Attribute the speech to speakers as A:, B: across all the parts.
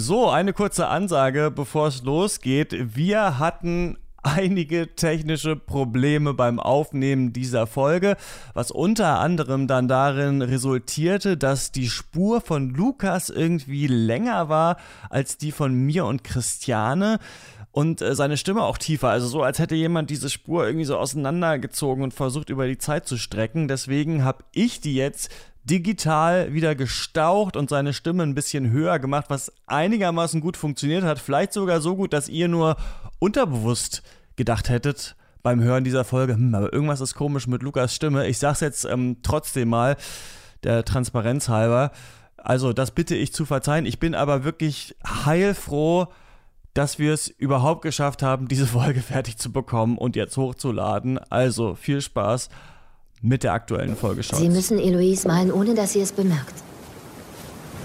A: So, eine kurze Ansage, bevor es losgeht. Wir hatten einige technische Probleme beim Aufnehmen dieser Folge, was unter anderem dann darin resultierte, dass die Spur von Lukas irgendwie länger war als die von mir und Christiane und äh, seine Stimme auch tiefer, also so als hätte jemand diese Spur irgendwie so auseinandergezogen und versucht über die Zeit zu strecken. Deswegen habe ich die jetzt digital wieder gestaucht und seine Stimme ein bisschen höher gemacht, was einigermaßen gut funktioniert hat. Vielleicht sogar so gut, dass ihr nur unterbewusst gedacht hättet beim Hören dieser Folge, hm, aber irgendwas ist komisch mit Lukas Stimme. Ich sag's jetzt ähm, trotzdem mal, der Transparenz halber. Also, das bitte ich zu verzeihen. Ich bin aber wirklich heilfroh, dass wir es überhaupt geschafft haben, diese Folge fertig zu bekommen und jetzt hochzuladen. Also, viel Spaß mit der aktuellen Folge Shots.
B: Sie müssen Eloise malen, ohne dass sie es bemerkt.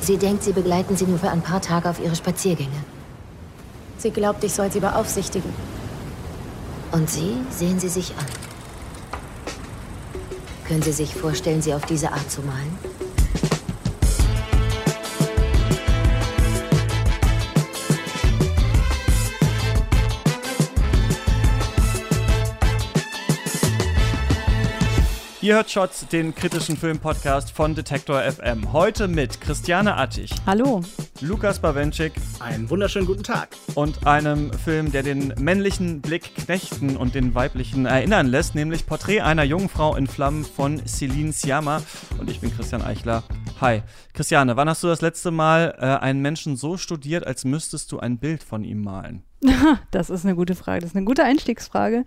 B: Sie denkt, Sie begleiten sie nur für ein paar Tage auf ihre Spaziergänge.
C: Sie glaubt, ich soll sie beaufsichtigen.
B: Und Sie sehen sie sich an. Können Sie sich vorstellen, sie auf diese Art zu malen?
A: Ihr hört Shots, den kritischen Filmpodcast von Detektor FM. Heute mit Christiane Attich.
D: Hallo.
A: Lukas Bawenschik.
E: Einen wunderschönen guten Tag.
A: Und einem Film, der den männlichen Blick knechten und den weiblichen erinnern lässt, nämlich Porträt einer jungen Frau in Flammen von Celine Siama. Und ich bin Christian Eichler. Hi. Christiane, wann hast du das letzte Mal äh, einen Menschen so studiert, als müsstest du ein Bild von ihm malen?
D: Das ist eine gute Frage. Das ist eine gute Einstiegsfrage.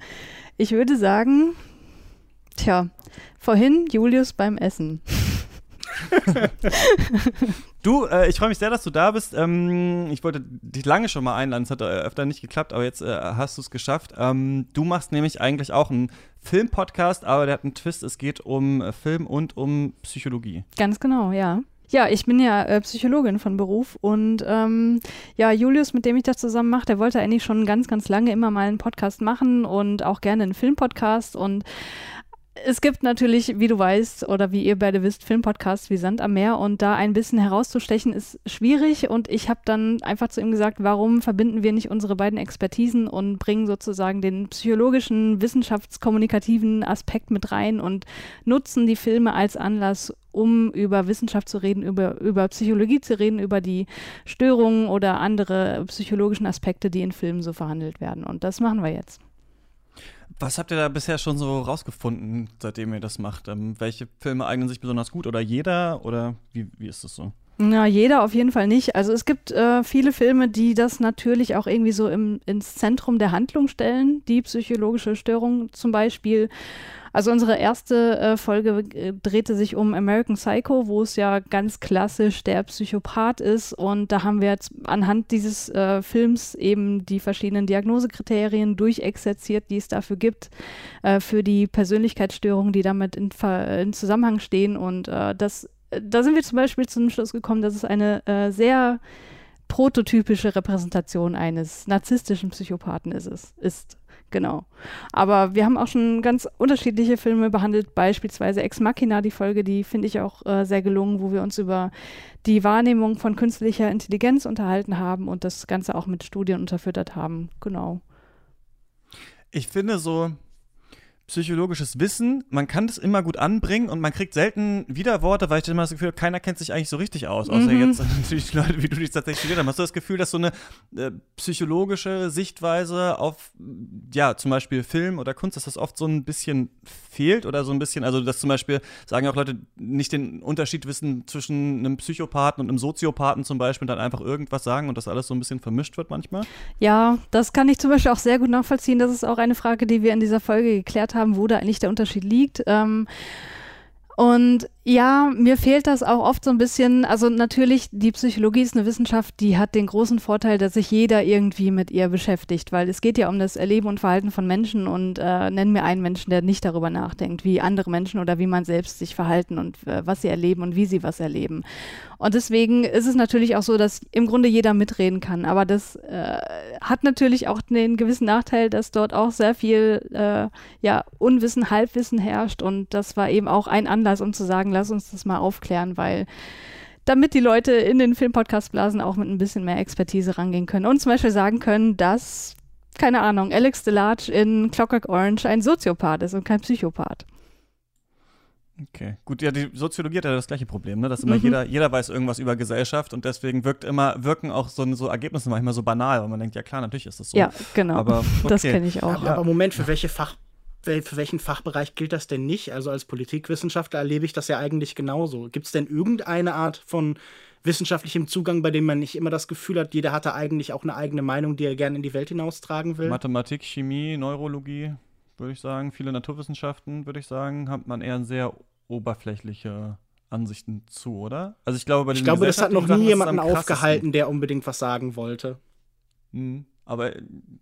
D: Ich würde sagen, tja, Vorhin Julius beim Essen.
A: du, äh, ich freue mich sehr, dass du da bist. Ähm, ich wollte dich lange schon mal einladen, es hat äh, öfter nicht geklappt, aber jetzt äh, hast du es geschafft. Ähm, du machst nämlich eigentlich auch einen Filmpodcast, aber der hat einen Twist. Es geht um äh, Film und um Psychologie.
D: Ganz genau, ja. Ja, ich bin ja äh, Psychologin von Beruf und ähm, ja, Julius, mit dem ich das zusammen mache, der wollte eigentlich schon ganz, ganz lange immer mal einen Podcast machen und auch gerne einen Filmpodcast und es gibt natürlich, wie du weißt oder wie ihr beide wisst, Filmpodcasts wie Sand am Meer und da ein bisschen herauszustechen ist schwierig und ich habe dann einfach zu ihm gesagt, warum verbinden wir nicht unsere beiden Expertisen und bringen sozusagen den psychologischen, wissenschaftskommunikativen Aspekt mit rein und nutzen die Filme als Anlass, um über Wissenschaft zu reden, über, über Psychologie zu reden, über die Störungen oder andere psychologischen Aspekte, die in Filmen so verhandelt werden. Und das machen wir jetzt.
A: Was habt ihr da bisher schon so rausgefunden, seitdem ihr das macht? Ähm, welche Filme eignen sich besonders gut oder jeder oder wie, wie ist das so?
D: Na, jeder auf jeden Fall nicht. Also es gibt äh, viele Filme, die das natürlich auch irgendwie so im, ins Zentrum der Handlung stellen, die psychologische Störung zum Beispiel. Also unsere erste äh, Folge äh, drehte sich um American Psycho, wo es ja ganz klassisch der Psychopath ist. Und da haben wir jetzt anhand dieses äh, Films eben die verschiedenen Diagnosekriterien durchexerziert, die es dafür gibt, äh, für die Persönlichkeitsstörungen, die damit in, in Zusammenhang stehen. Und äh, das, da sind wir zum Beispiel zum Schluss gekommen, dass es eine äh, sehr prototypische Repräsentation eines narzisstischen Psychopathen ist. ist. Genau. Aber wir haben auch schon ganz unterschiedliche Filme behandelt, beispielsweise Ex Machina, die Folge, die finde ich auch äh, sehr gelungen, wo wir uns über die Wahrnehmung von künstlicher Intelligenz unterhalten haben und das Ganze auch mit Studien unterfüttert haben. Genau.
A: Ich finde so, psychologisches Wissen. Man kann das immer gut anbringen und man kriegt selten Widerworte, weil ich immer das Gefühl habe, keiner kennt sich eigentlich so richtig aus. Außer mhm. jetzt natürlich die Leute, wie du dich tatsächlich studiert hast. Hast du das Gefühl, dass so eine äh, psychologische Sichtweise auf, ja, zum Beispiel Film oder Kunst, dass das oft so ein bisschen fehlt oder so ein bisschen, also dass zum Beispiel, sagen auch Leute, nicht den Unterschied wissen zwischen einem Psychopathen und einem Soziopathen zum Beispiel dann einfach irgendwas sagen und das alles so ein bisschen vermischt wird manchmal?
D: Ja, das kann ich zum Beispiel auch sehr gut nachvollziehen. Das ist auch eine Frage, die wir in dieser Folge geklärt haben haben, wo da eigentlich der Unterschied liegt. Ähm, und ja, mir fehlt das auch oft so ein bisschen. Also natürlich, die Psychologie ist eine Wissenschaft, die hat den großen Vorteil, dass sich jeder irgendwie mit ihr beschäftigt, weil es geht ja um das Erleben und Verhalten von Menschen und äh, nennen mir einen Menschen, der nicht darüber nachdenkt, wie andere Menschen oder wie man selbst sich verhalten und äh, was sie erleben und wie sie was erleben. Und deswegen ist es natürlich auch so, dass im Grunde jeder mitreden kann. Aber das äh, hat natürlich auch den gewissen Nachteil, dass dort auch sehr viel äh, ja, Unwissen, Halbwissen herrscht. Und das war eben auch ein Anlass, um zu sagen, lass uns das mal aufklären, weil damit die Leute in den Filmpodcast-Blasen auch mit ein bisschen mehr Expertise rangehen können und zum Beispiel sagen können, dass, keine Ahnung, Alex DeLarge in Clockwork Orange ein Soziopath ist und kein Psychopath.
A: Okay, gut, ja, die Soziologie hat ja das gleiche Problem, ne? dass immer mhm. jeder, jeder weiß irgendwas über Gesellschaft und deswegen wirkt immer, wirken auch so, so Ergebnisse manchmal so banal, weil man denkt, ja klar, natürlich ist das so.
D: Ja, genau. Aber, okay. Das kenne ich auch.
E: Aber, aber Moment, für welche Fach, für welchen Fachbereich gilt das denn nicht? Also als Politikwissenschaftler erlebe ich das ja eigentlich genauso. Gibt es denn irgendeine Art von wissenschaftlichem Zugang, bei dem man nicht immer das Gefühl hat, jeder hat da eigentlich auch eine eigene Meinung, die er gerne in die Welt hinaustragen will?
A: Mathematik, Chemie, Neurologie, würde ich sagen. Viele Naturwissenschaften, würde ich sagen, hat man eher sehr oberflächliche Ansichten zu, oder?
E: Also ich glaube, bei den Ich glaube, das hat noch nie jemanden aufgehalten, der unbedingt was sagen wollte.
A: Mhm. Aber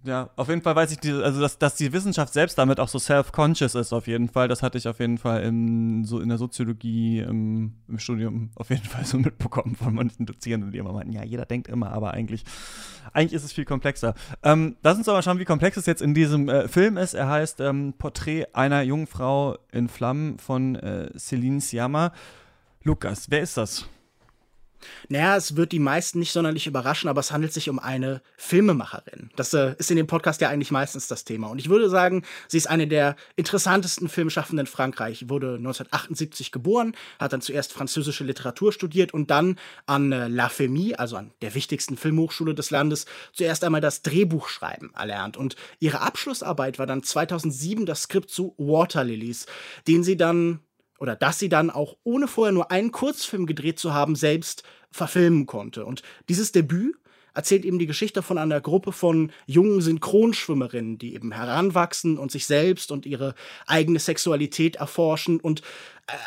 A: ja, auf jeden Fall weiß ich, die, also dass, dass die Wissenschaft selbst damit auch so self-conscious ist, auf jeden Fall. Das hatte ich auf jeden Fall in, so in der Soziologie im, im Studium auf jeden Fall so mitbekommen von manchen Dozierenden, die immer meinten, ja, jeder denkt immer, aber eigentlich, eigentlich ist es viel komplexer. Ähm, lass uns aber schauen, wie komplex es jetzt in diesem äh, Film ist. Er heißt ähm, Porträt einer jungen Frau in Flammen von äh, Celine Siama. Lukas, wer ist das?
E: Naja, es wird die meisten nicht sonderlich überraschen, aber es handelt sich um eine Filmemacherin. Das äh, ist in dem Podcast ja eigentlich meistens das Thema. Und ich würde sagen, sie ist eine der interessantesten Filmschaffenden in Frankreich. Wurde 1978 geboren, hat dann zuerst französische Literatur studiert und dann an äh, La Fémie, also an der wichtigsten Filmhochschule des Landes, zuerst einmal das Drehbuchschreiben erlernt. Und ihre Abschlussarbeit war dann 2007 das Skript zu Water Lilies, den sie dann oder dass sie dann auch ohne vorher nur einen Kurzfilm gedreht zu haben, selbst verfilmen konnte. Und dieses Debüt erzählt eben die Geschichte von einer Gruppe von jungen Synchronschwimmerinnen, die eben heranwachsen und sich selbst und ihre eigene Sexualität erforschen. Und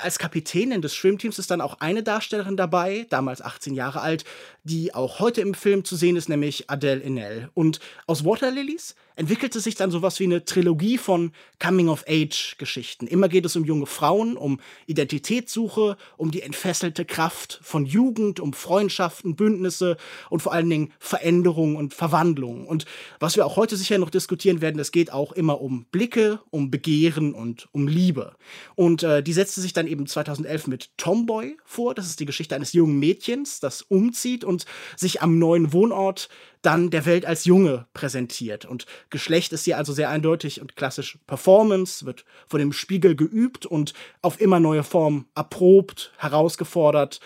E: als Kapitänin des Schwimmteams ist dann auch eine Darstellerin dabei, damals 18 Jahre alt, die auch heute im Film zu sehen ist, nämlich Adele Enel. Und aus Water Lilies entwickelte sich dann sowas wie eine Trilogie von Coming-of-Age-Geschichten. Immer geht es um junge Frauen, um Identitätssuche, um die entfesselte Kraft von Jugend, um Freundschaften, Bündnisse und vor allen Dingen Veränderungen und Verwandlungen. Und was wir auch heute sicher noch diskutieren werden, es geht auch immer um Blicke, um Begehren und um Liebe. Und äh, die setzte sich dann eben 2011 mit Tomboy vor. Das ist die Geschichte eines jungen Mädchens, das umzieht und sich am neuen Wohnort dann der Welt als Junge präsentiert. Und Geschlecht ist hier also sehr eindeutig und klassisch Performance, wird von dem Spiegel geübt und auf immer neue Formen erprobt, herausgefordert.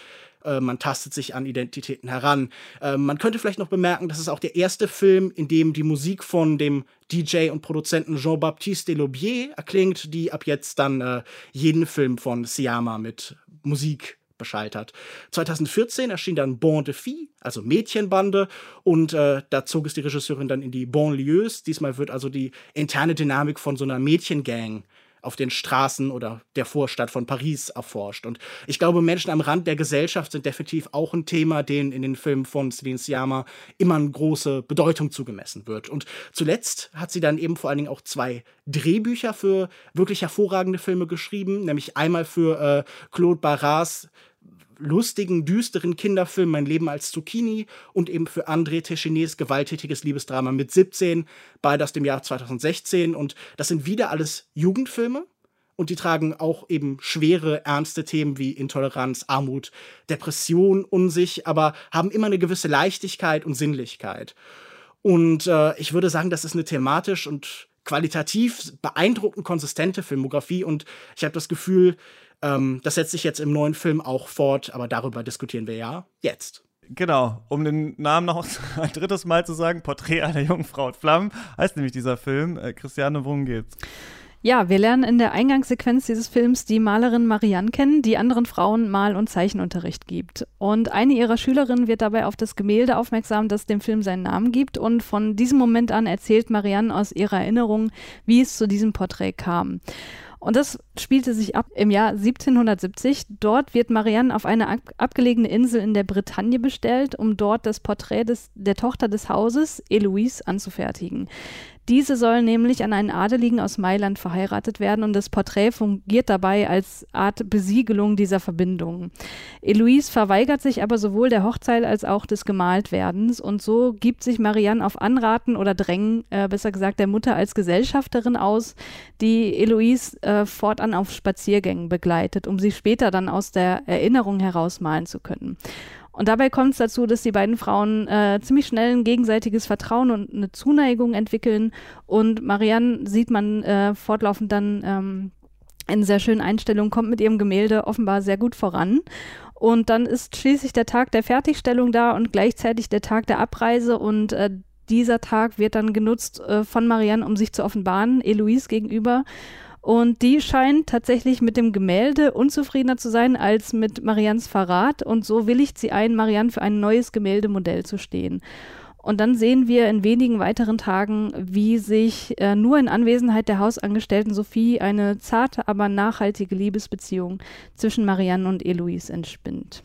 E: Äh, man tastet sich an Identitäten heran. Äh, man könnte vielleicht noch bemerken, das ist auch der erste Film, in dem die Musik von dem DJ und Produzenten Jean-Baptiste Delobier erklingt, die ab jetzt dann äh, jeden Film von Siama mit Musik Bescheid hat. 2014 erschien dann Bon de Fille, also Mädchenbande, und äh, da zog es die Regisseurin dann in die Banlieues. Diesmal wird also die interne Dynamik von so einer Mädchengang auf den Straßen oder der Vorstadt von Paris erforscht. Und ich glaube, Menschen am Rand der Gesellschaft sind definitiv auch ein Thema, denen in den Filmen von Celine Sciamma immer eine große Bedeutung zugemessen wird. Und zuletzt hat sie dann eben vor allen Dingen auch zwei Drehbücher für wirklich hervorragende Filme geschrieben, nämlich einmal für äh, Claude Barras lustigen, düsteren Kinderfilm Mein Leben als Zucchini und eben für André Techinés gewalttätiges Liebesdrama mit 17, beide aus dem Jahr 2016. Und das sind wieder alles Jugendfilme. Und die tragen auch eben schwere, ernste Themen wie Intoleranz, Armut, Depression um sich, aber haben immer eine gewisse Leichtigkeit und Sinnlichkeit. Und äh, ich würde sagen, das ist eine thematisch und qualitativ beeindruckend konsistente Filmografie. Und ich habe das Gefühl, ähm, das setzt sich jetzt im neuen Film auch fort, aber darüber diskutieren wir ja jetzt.
A: Genau, um den Namen noch ein drittes Mal zu sagen, Porträt einer jungen Frau in Flammen, heißt nämlich dieser Film. Äh, Christiane, worum geht's?
D: Ja, wir lernen in der Eingangssequenz dieses Films die Malerin Marianne kennen, die anderen Frauen Mal- und Zeichenunterricht gibt. Und eine ihrer Schülerinnen wird dabei auf das Gemälde aufmerksam, das dem Film seinen Namen gibt. Und von diesem Moment an erzählt Marianne aus ihrer Erinnerung, wie es zu diesem Porträt kam. Und das spielte sich ab im Jahr 1770. Dort wird Marianne auf eine ab abgelegene Insel in der Bretagne bestellt, um dort das Porträt des, der Tochter des Hauses, Eloise, anzufertigen. Diese soll nämlich an einen Adeligen aus Mailand verheiratet werden und das Porträt fungiert dabei als Art Besiegelung dieser Verbindung. Eloise verweigert sich aber sowohl der Hochzeit als auch des Gemaltwerdens und so gibt sich Marianne auf Anraten oder Drängen, äh, besser gesagt der Mutter als Gesellschafterin aus, die Eloise äh, fortan auf Spaziergängen begleitet, um sie später dann aus der Erinnerung herausmalen zu können. Und dabei kommt es dazu, dass die beiden Frauen äh, ziemlich schnell ein gegenseitiges Vertrauen und eine Zuneigung entwickeln. Und Marianne sieht man äh, fortlaufend dann ähm, in sehr schönen Einstellungen, kommt mit ihrem Gemälde offenbar sehr gut voran. Und dann ist schließlich der Tag der Fertigstellung da und gleichzeitig der Tag der Abreise. Und äh, dieser Tag wird dann genutzt äh, von Marianne, um sich zu offenbaren, Eloise gegenüber. Und die scheint tatsächlich mit dem Gemälde unzufriedener zu sein als mit Marians Verrat. Und so willigt sie ein, Marianne für ein neues Gemäldemodell zu stehen. Und dann sehen wir in wenigen weiteren Tagen, wie sich äh, nur in Anwesenheit der Hausangestellten Sophie eine zarte, aber nachhaltige Liebesbeziehung zwischen Marianne und Eloise entspinnt.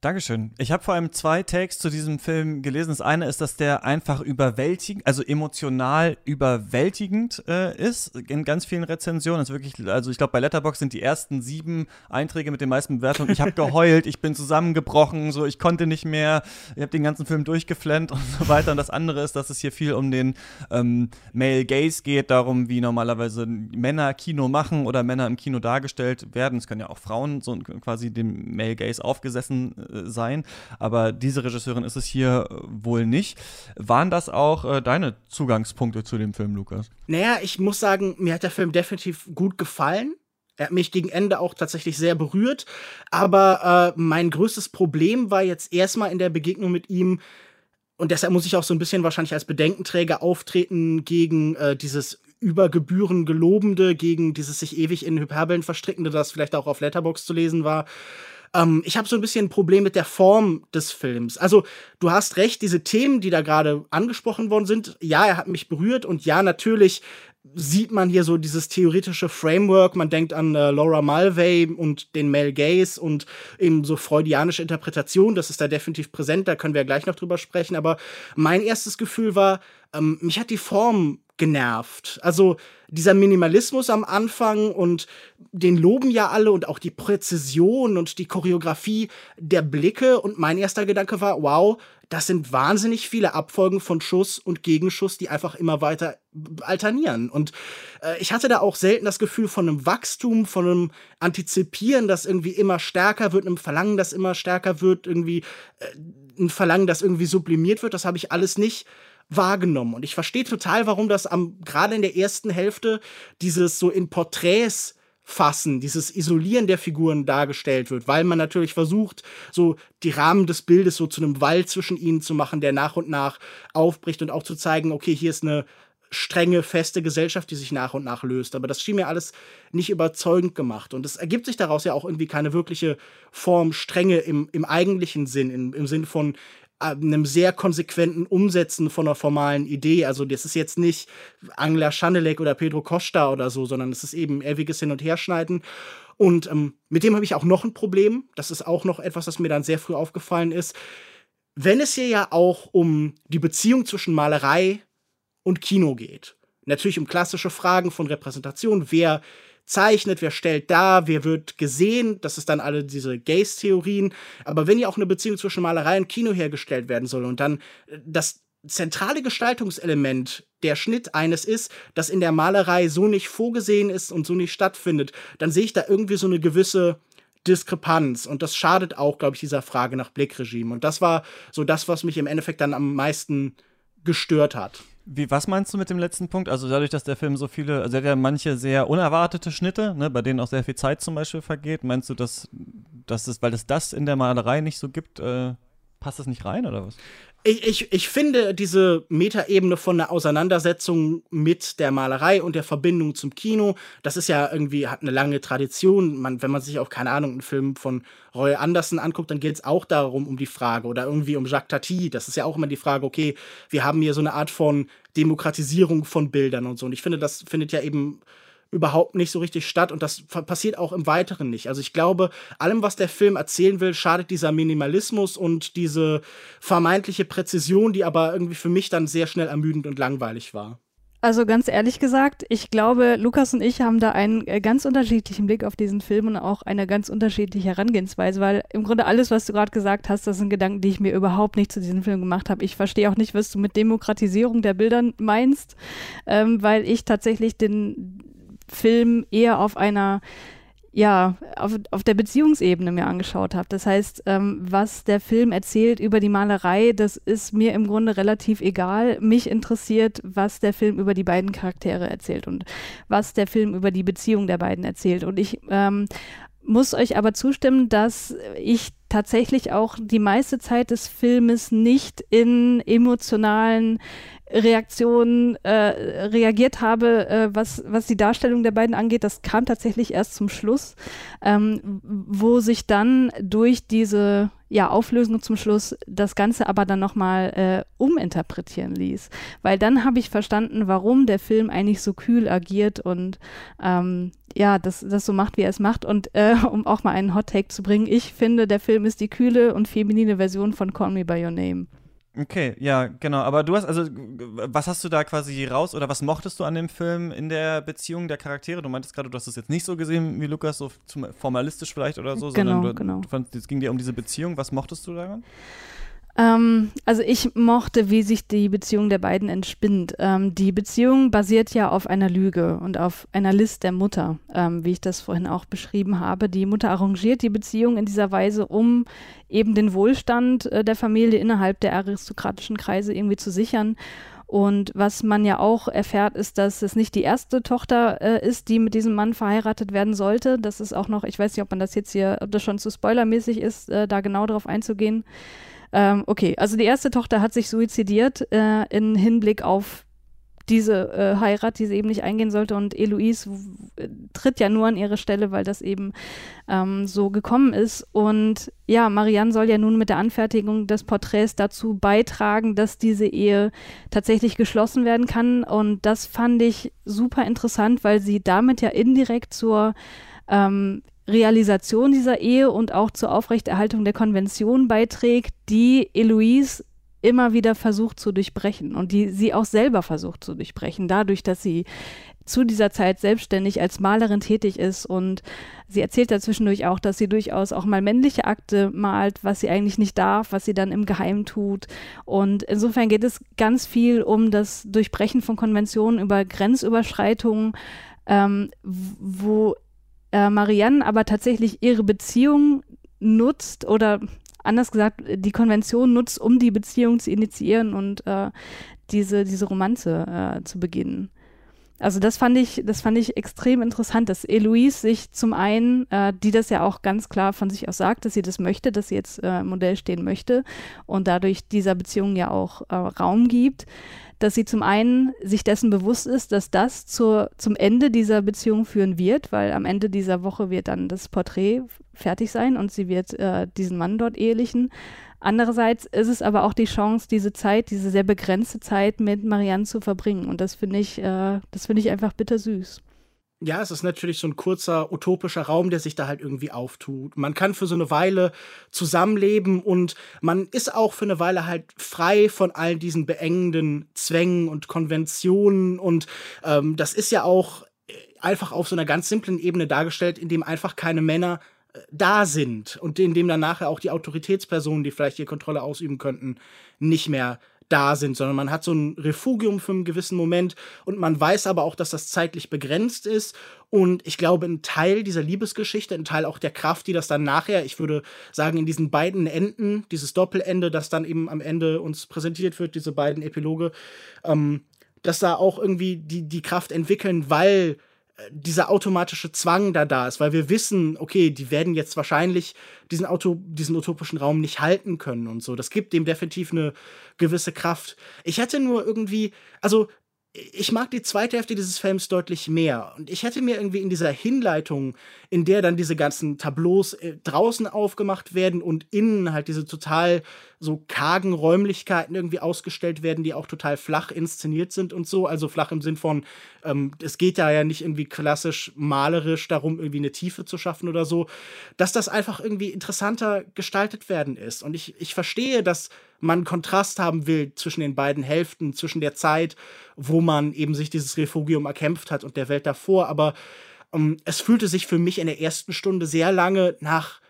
A: Dankeschön. Ich habe vor allem zwei Takes zu diesem Film gelesen. Das eine ist, dass der einfach überwältigend, also emotional überwältigend äh, ist in ganz vielen Rezensionen. Das ist wirklich, also ich glaube, bei Letterbox sind die ersten sieben Einträge mit den meisten Bewertungen. Ich habe geheult, ich bin zusammengebrochen, so ich konnte nicht mehr. Ich habe den ganzen Film durchgeflennt und so weiter. Und das andere ist, dass es hier viel um den ähm, Male Gaze geht, darum, wie normalerweise Männer Kino machen oder Männer im Kino dargestellt werden. Es können ja auch Frauen so quasi dem Male Gaze aufgesessen äh, sein, aber diese Regisseurin ist es hier äh, wohl nicht. Waren das auch äh, deine Zugangspunkte zu dem Film, Lukas?
E: Naja, ich muss sagen, mir hat der Film definitiv gut gefallen. Er hat mich gegen Ende auch tatsächlich sehr berührt. Aber äh, mein größtes Problem war jetzt erstmal in der Begegnung mit ihm, und deshalb muss ich auch so ein bisschen wahrscheinlich als Bedenkenträger auftreten gegen äh, dieses über Gebühren gelobende, gegen dieses sich ewig in Hyperbeln verstrickende, das vielleicht auch auf Letterbox zu lesen war. Ähm, ich habe so ein bisschen ein Problem mit der Form des Films. Also, du hast recht, diese Themen, die da gerade angesprochen worden sind, ja, er hat mich berührt und ja, natürlich sieht man hier so dieses theoretische Framework. Man denkt an äh, Laura Mulvey und den Mel Gaze und eben so freudianische Interpretation. Das ist da definitiv präsent. Da können wir ja gleich noch drüber sprechen. Aber mein erstes Gefühl war, ähm, mich hat die Form genervt. Also dieser Minimalismus am Anfang und den loben ja alle und auch die Präzision und die Choreografie der Blicke. Und mein erster Gedanke war, wow, das sind wahnsinnig viele Abfolgen von Schuss und Gegenschuss, die einfach immer weiter alternieren. Und äh, ich hatte da auch selten das Gefühl von einem Wachstum, von einem Antizipieren, das irgendwie immer stärker wird, einem Verlangen, das immer stärker wird, irgendwie äh, ein Verlangen, das irgendwie sublimiert wird. Das habe ich alles nicht wahrgenommen. Und ich verstehe total, warum das am gerade in der ersten Hälfte dieses so in Porträts fassen, dieses Isolieren der Figuren dargestellt wird, weil man natürlich versucht, so die Rahmen des Bildes so zu einem Wall zwischen ihnen zu machen, der nach und nach aufbricht und auch zu zeigen, okay, hier ist eine strenge, feste Gesellschaft, die sich nach und nach löst. Aber das schien mir alles nicht überzeugend gemacht. Und es ergibt sich daraus ja auch irgendwie keine wirkliche Form Strenge im, im eigentlichen Sinn, im, im Sinn von einem sehr konsequenten Umsetzen von einer formalen Idee. Also das ist jetzt nicht Angela Schanelek oder Pedro Costa oder so, sondern es ist eben ewiges Hin- und Herschneiden. Und ähm, mit dem habe ich auch noch ein Problem. Das ist auch noch etwas, das mir dann sehr früh aufgefallen ist. Wenn es hier ja auch um die Beziehung zwischen Malerei und Kino geht, natürlich um klassische Fragen von Repräsentation, wer zeichnet, wer stellt dar, wer wird gesehen. Das ist dann alle diese Gaze-Theorien. Aber wenn ja auch eine Beziehung zwischen Malerei und Kino hergestellt werden soll und dann äh, das zentrale Gestaltungselement der Schnitt eines ist, das in der Malerei so nicht vorgesehen ist und so nicht stattfindet, dann sehe ich da irgendwie so eine gewisse Diskrepanz und das schadet auch, glaube ich, dieser Frage nach Blickregime. Und das war so das, was mich im Endeffekt dann am meisten gestört hat.
A: Wie, was meinst du mit dem letzten Punkt? Also dadurch, dass der Film so viele, also er hat ja manche sehr unerwartete Schnitte, ne, bei denen auch sehr viel Zeit zum Beispiel vergeht. Meinst du, dass, dass es, weil es das in der Malerei nicht so gibt, äh, passt das nicht rein oder was?
E: Ich, ich, ich finde diese Metaebene von der Auseinandersetzung mit der Malerei und der Verbindung zum Kino, das ist ja irgendwie, hat eine lange Tradition. Man, wenn man sich auch, keine Ahnung, einen Film von Roy Anderson anguckt, dann geht es auch darum, um die Frage oder irgendwie um Jacques Tati. Das ist ja auch immer die Frage, okay, wir haben hier so eine Art von Demokratisierung von Bildern und so. Und ich finde, das findet ja eben überhaupt nicht so richtig statt und das passiert auch im Weiteren nicht. Also ich glaube, allem, was der Film erzählen will, schadet dieser Minimalismus und diese vermeintliche Präzision, die aber irgendwie für mich dann sehr schnell ermüdend und langweilig war.
D: Also ganz ehrlich gesagt, ich glaube, Lukas und ich haben da einen äh, ganz unterschiedlichen Blick auf diesen Film und auch eine ganz unterschiedliche Herangehensweise, weil im Grunde alles, was du gerade gesagt hast, das sind Gedanken, die ich mir überhaupt nicht zu diesem Film gemacht habe. Ich verstehe auch nicht, was du mit Demokratisierung der Bilder meinst, ähm, weil ich tatsächlich den Film eher auf einer ja, auf, auf der Beziehungsebene mir angeschaut habe. Das heißt, ähm, was der Film erzählt über die Malerei, das ist mir im Grunde relativ egal. Mich interessiert, was der Film über die beiden Charaktere erzählt und was der Film über die Beziehung der beiden erzählt. Und ich ähm, muss euch aber zustimmen, dass ich tatsächlich auch die meiste Zeit des Filmes nicht in emotionalen Reaktionen äh, reagiert habe, äh, was, was die Darstellung der beiden angeht. Das kam tatsächlich erst zum Schluss, ähm, wo sich dann durch diese ja, Auflösung zum Schluss das Ganze aber dann nochmal äh, uminterpretieren ließ. Weil dann habe ich verstanden, warum der Film eigentlich so kühl agiert und ähm, ja, das, das so macht, wie er es macht. Und äh, um auch mal einen Hot Take zu bringen, ich finde, der Film ist die kühle und feminine Version von Call Me By Your Name.
A: Okay, ja, genau. Aber du hast, also, was hast du da quasi raus oder was mochtest du an dem Film in der Beziehung der Charaktere? Du meintest gerade, du hast es jetzt nicht so gesehen wie Lukas, so formalistisch vielleicht oder so,
D: genau,
A: sondern du,
D: genau.
A: du fandest, es ging dir um diese Beziehung. Was mochtest du daran?
D: Ähm, also ich mochte, wie sich die Beziehung der beiden entspinnt. Ähm, die Beziehung basiert ja auf einer Lüge und auf einer List der Mutter, ähm, wie ich das vorhin auch beschrieben habe. Die Mutter arrangiert die Beziehung in dieser Weise, um eben den Wohlstand äh, der Familie innerhalb der aristokratischen Kreise irgendwie zu sichern. Und was man ja auch erfährt, ist, dass es nicht die erste Tochter äh, ist, die mit diesem Mann verheiratet werden sollte. Das ist auch noch, ich weiß nicht, ob man das jetzt hier, ob das schon zu spoilermäßig ist, äh, da genau darauf einzugehen. Ähm, okay, also die erste Tochter hat sich suizidiert äh, in Hinblick auf diese äh, Heirat, die sie eben nicht eingehen sollte. Und Eloise tritt ja nur an ihre Stelle, weil das eben ähm, so gekommen ist. Und ja, Marianne soll ja nun mit der Anfertigung des Porträts dazu beitragen, dass diese Ehe tatsächlich geschlossen werden kann. Und das fand ich super interessant, weil sie damit ja indirekt zur ähm, Realisation dieser Ehe und auch zur Aufrechterhaltung der Konvention beiträgt, die Eloise immer wieder versucht zu durchbrechen und die sie auch selber versucht zu durchbrechen, dadurch, dass sie zu dieser Zeit selbstständig als Malerin tätig ist und sie erzählt dazwischendurch auch, dass sie durchaus auch mal männliche Akte malt, was sie eigentlich nicht darf, was sie dann im Geheimen tut. Und insofern geht es ganz viel um das Durchbrechen von Konventionen über Grenzüberschreitungen, ähm, wo äh, Marianne aber tatsächlich ihre Beziehung nutzt oder anders gesagt, die Konvention nutzt, um die Beziehung zu initiieren und äh, diese, diese Romanze äh, zu beginnen. Also das fand ich, das fand ich extrem interessant, dass Eloise sich zum einen, äh, die das ja auch ganz klar von sich aus sagt, dass sie das möchte, dass sie jetzt äh, Modell stehen möchte und dadurch dieser Beziehung ja auch äh, Raum gibt, dass sie zum einen sich dessen bewusst ist, dass das zur, zum Ende dieser Beziehung führen wird, weil am Ende dieser Woche wird dann das Porträt fertig sein und sie wird äh, diesen Mann dort ehelichen. Andererseits ist es aber auch die Chance, diese Zeit, diese sehr begrenzte Zeit mit Marianne zu verbringen. Und das finde ich, äh, das finde ich einfach bittersüß.
E: Ja, es ist natürlich so ein kurzer utopischer Raum, der sich da halt irgendwie auftut. Man kann für so eine Weile zusammenleben und man ist auch für eine Weile halt frei von all diesen beengenden Zwängen und Konventionen. Und ähm, das ist ja auch äh, einfach auf so einer ganz simplen Ebene dargestellt, in dem einfach keine Männer da sind und in dem dann nachher auch die Autoritätspersonen, die vielleicht die Kontrolle ausüben könnten, nicht mehr da sind, sondern man hat so ein Refugium für einen gewissen Moment und man weiß aber auch, dass das zeitlich begrenzt ist. Und ich glaube, ein Teil dieser Liebesgeschichte, ein Teil auch der Kraft, die das dann nachher, ich würde sagen, in diesen beiden Enden, dieses Doppelende, das dann eben am Ende uns präsentiert wird, diese beiden Epiloge, ähm, dass da auch irgendwie die, die Kraft entwickeln, weil dieser automatische Zwang da da ist, weil wir wissen, okay, die werden jetzt wahrscheinlich diesen Auto, diesen utopischen Raum nicht halten können und so. Das gibt dem definitiv eine gewisse Kraft. Ich hätte nur irgendwie, also ich mag die zweite Hälfte dieses Films deutlich mehr. Und ich hätte mir irgendwie in dieser Hinleitung, in der dann diese ganzen Tableaus äh, draußen aufgemacht werden und innen halt diese total so kargen Räumlichkeiten irgendwie ausgestellt werden, die auch total flach inszeniert sind und so. Also flach im Sinn von, ähm, es geht da ja nicht irgendwie klassisch malerisch darum, irgendwie eine Tiefe zu schaffen oder so, dass das einfach irgendwie interessanter gestaltet werden ist. Und ich, ich verstehe, dass man Kontrast haben will zwischen den beiden Hälften, zwischen der Zeit, wo man eben sich dieses Refugium erkämpft hat und der Welt davor. Aber ähm, es fühlte sich für mich in der ersten Stunde sehr lange nach,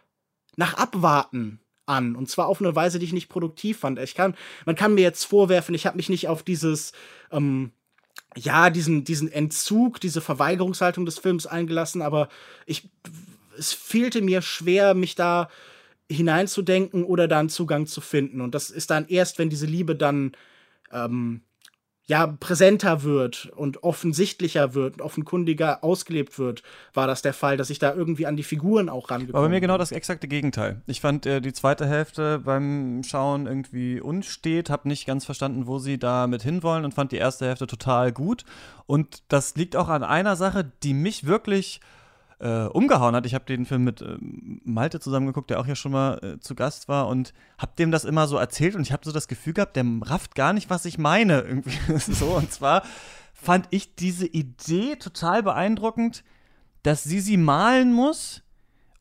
E: nach Abwarten an. Und zwar auf eine Weise, die ich nicht produktiv fand. Ich kann, man kann mir jetzt vorwerfen, ich habe mich nicht auf dieses, ähm, ja, diesen, diesen Entzug, diese Verweigerungshaltung des Films eingelassen, aber ich, es fehlte mir schwer, mich da hineinzudenken oder da einen Zugang zu finden. Und das ist dann erst, wenn diese Liebe dann ähm, ja, präsenter wird und offensichtlicher wird und offenkundiger ausgelebt wird, war das der Fall, dass ich da irgendwie an die Figuren auch rangekommen.
A: Aber bei mir genau das exakte Gegenteil. Ich fand äh, die zweite Hälfte beim Schauen irgendwie unstet, habe nicht ganz verstanden, wo sie damit hinwollen und fand die erste Hälfte total gut. Und das liegt auch an einer Sache, die mich wirklich äh, umgehauen hat. Ich habe den Film mit äh, Malte zusammengeguckt, der auch hier schon mal äh, zu Gast war und habe dem das immer so erzählt und ich habe so das Gefühl gehabt, der rafft gar nicht, was ich meine. Irgendwie so. Und zwar fand ich diese Idee total beeindruckend, dass sie sie malen muss,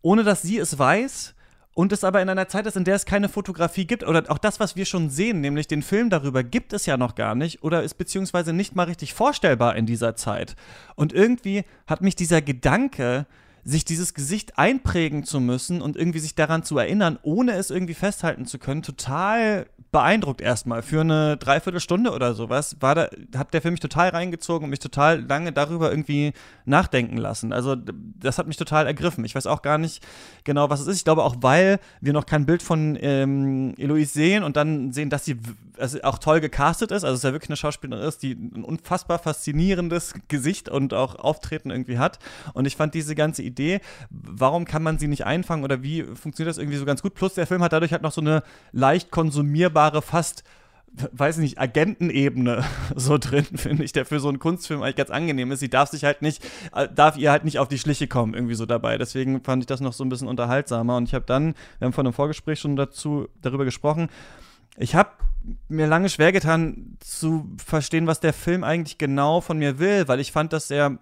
A: ohne dass sie es weiß und es aber in einer Zeit ist, in der es keine Fotografie gibt, oder auch das, was wir schon sehen, nämlich den Film darüber, gibt es ja noch gar nicht oder ist beziehungsweise nicht mal richtig vorstellbar in dieser Zeit. Und irgendwie hat mich dieser Gedanke, sich dieses Gesicht einprägen zu müssen und irgendwie sich daran zu erinnern, ohne es irgendwie festhalten zu können, total beeindruckt erstmal. Für eine Dreiviertelstunde oder sowas war da, hat der Film mich total reingezogen und mich total lange darüber irgendwie nachdenken lassen. Also das hat mich total ergriffen. Ich weiß auch gar nicht genau, was es ist. Ich glaube auch, weil wir noch kein Bild von ähm, Eloise sehen und dann sehen, dass sie also auch toll gecastet ist. Also es ist ja wirklich eine Schauspielerin ist, die ein unfassbar faszinierendes Gesicht und auch Auftreten irgendwie hat. Und ich fand diese ganze Idee, warum kann man sie nicht einfangen oder wie funktioniert das irgendwie so ganz gut? Plus der Film hat dadurch halt noch so eine leicht konsumierbare, fast weiß nicht, Agentenebene so drin, finde ich, der für so einen Kunstfilm eigentlich ganz angenehm ist. Sie darf sich halt nicht, äh, darf ihr halt nicht auf die Schliche kommen, irgendwie so dabei. Deswegen fand ich das noch so ein bisschen unterhaltsamer. Und ich habe dann, wir haben vor einem Vorgespräch schon dazu, darüber gesprochen, ich habe mir lange schwer getan zu verstehen, was der Film eigentlich genau von mir will, weil ich fand, dass er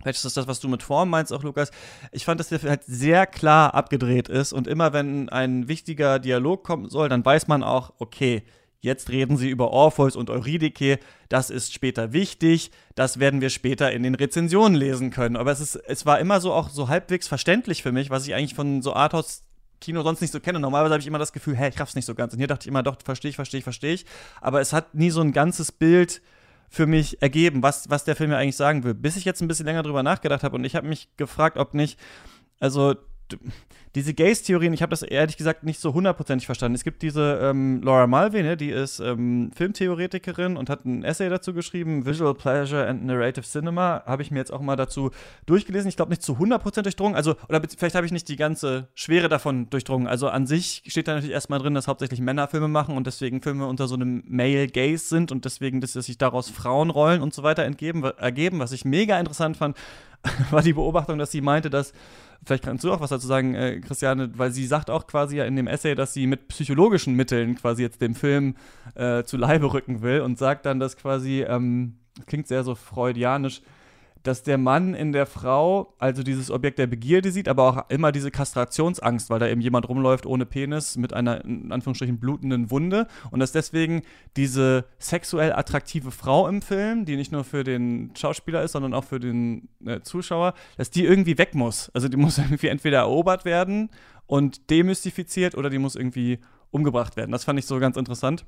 A: Vielleicht ist das was du mit Form meinst, auch Lukas. Ich fand, dass der halt sehr klar abgedreht ist und immer, wenn ein wichtiger Dialog kommen soll, dann weiß man auch, okay, jetzt reden sie über Orpheus und Eurydike, das ist später wichtig, das werden wir später in den Rezensionen lesen können. Aber es, ist, es war immer so auch so halbwegs verständlich für mich, was ich eigentlich von so Arthouse Kino sonst nicht so kenne. Normalerweise habe ich immer das Gefühl, hä, ich raff's nicht so ganz. Und hier dachte ich immer, doch, verstehe ich, verstehe ich, verstehe ich. Aber es hat nie so ein ganzes Bild für mich ergeben, was, was der Film ja eigentlich sagen will. Bis ich jetzt ein bisschen länger drüber nachgedacht habe und ich habe mich gefragt, ob nicht, also diese Gaze-Theorien, ich habe das ehrlich gesagt nicht so hundertprozentig verstanden. Es gibt diese ähm, Laura Mulvey, ne, die ist ähm, Filmtheoretikerin und hat ein Essay dazu geschrieben, Visual Pleasure and Narrative Cinema. Habe ich mir jetzt auch mal dazu durchgelesen. Ich glaube nicht zu hundertprozentig durchdrungen. Also, oder vielleicht habe ich nicht die ganze Schwere davon durchdrungen. Also an sich steht da natürlich erstmal drin, dass hauptsächlich Männer Filme machen und deswegen Filme unter so einem Male Gaze sind und deswegen, dass sich daraus Frauenrollen und so weiter entgeben, ergeben. Was ich mega interessant fand, war die Beobachtung, dass sie meinte, dass Vielleicht kannst du auch was dazu sagen, äh, Christiane, weil sie sagt auch quasi ja in dem Essay, dass sie mit psychologischen Mitteln quasi jetzt dem Film äh, zu Leibe rücken will und sagt dann, dass quasi, ähm, klingt sehr so freudianisch, dass der Mann in der Frau also dieses Objekt der Begierde sieht, aber auch immer diese Kastrationsangst, weil da eben jemand rumläuft ohne Penis mit einer in Anführungsstrichen blutenden Wunde und dass deswegen diese sexuell attraktive Frau im Film, die nicht nur für den Schauspieler ist, sondern auch für den äh, Zuschauer, dass die irgendwie weg muss. Also die muss irgendwie entweder erobert werden und demystifiziert oder die muss irgendwie umgebracht werden. Das fand ich so ganz interessant.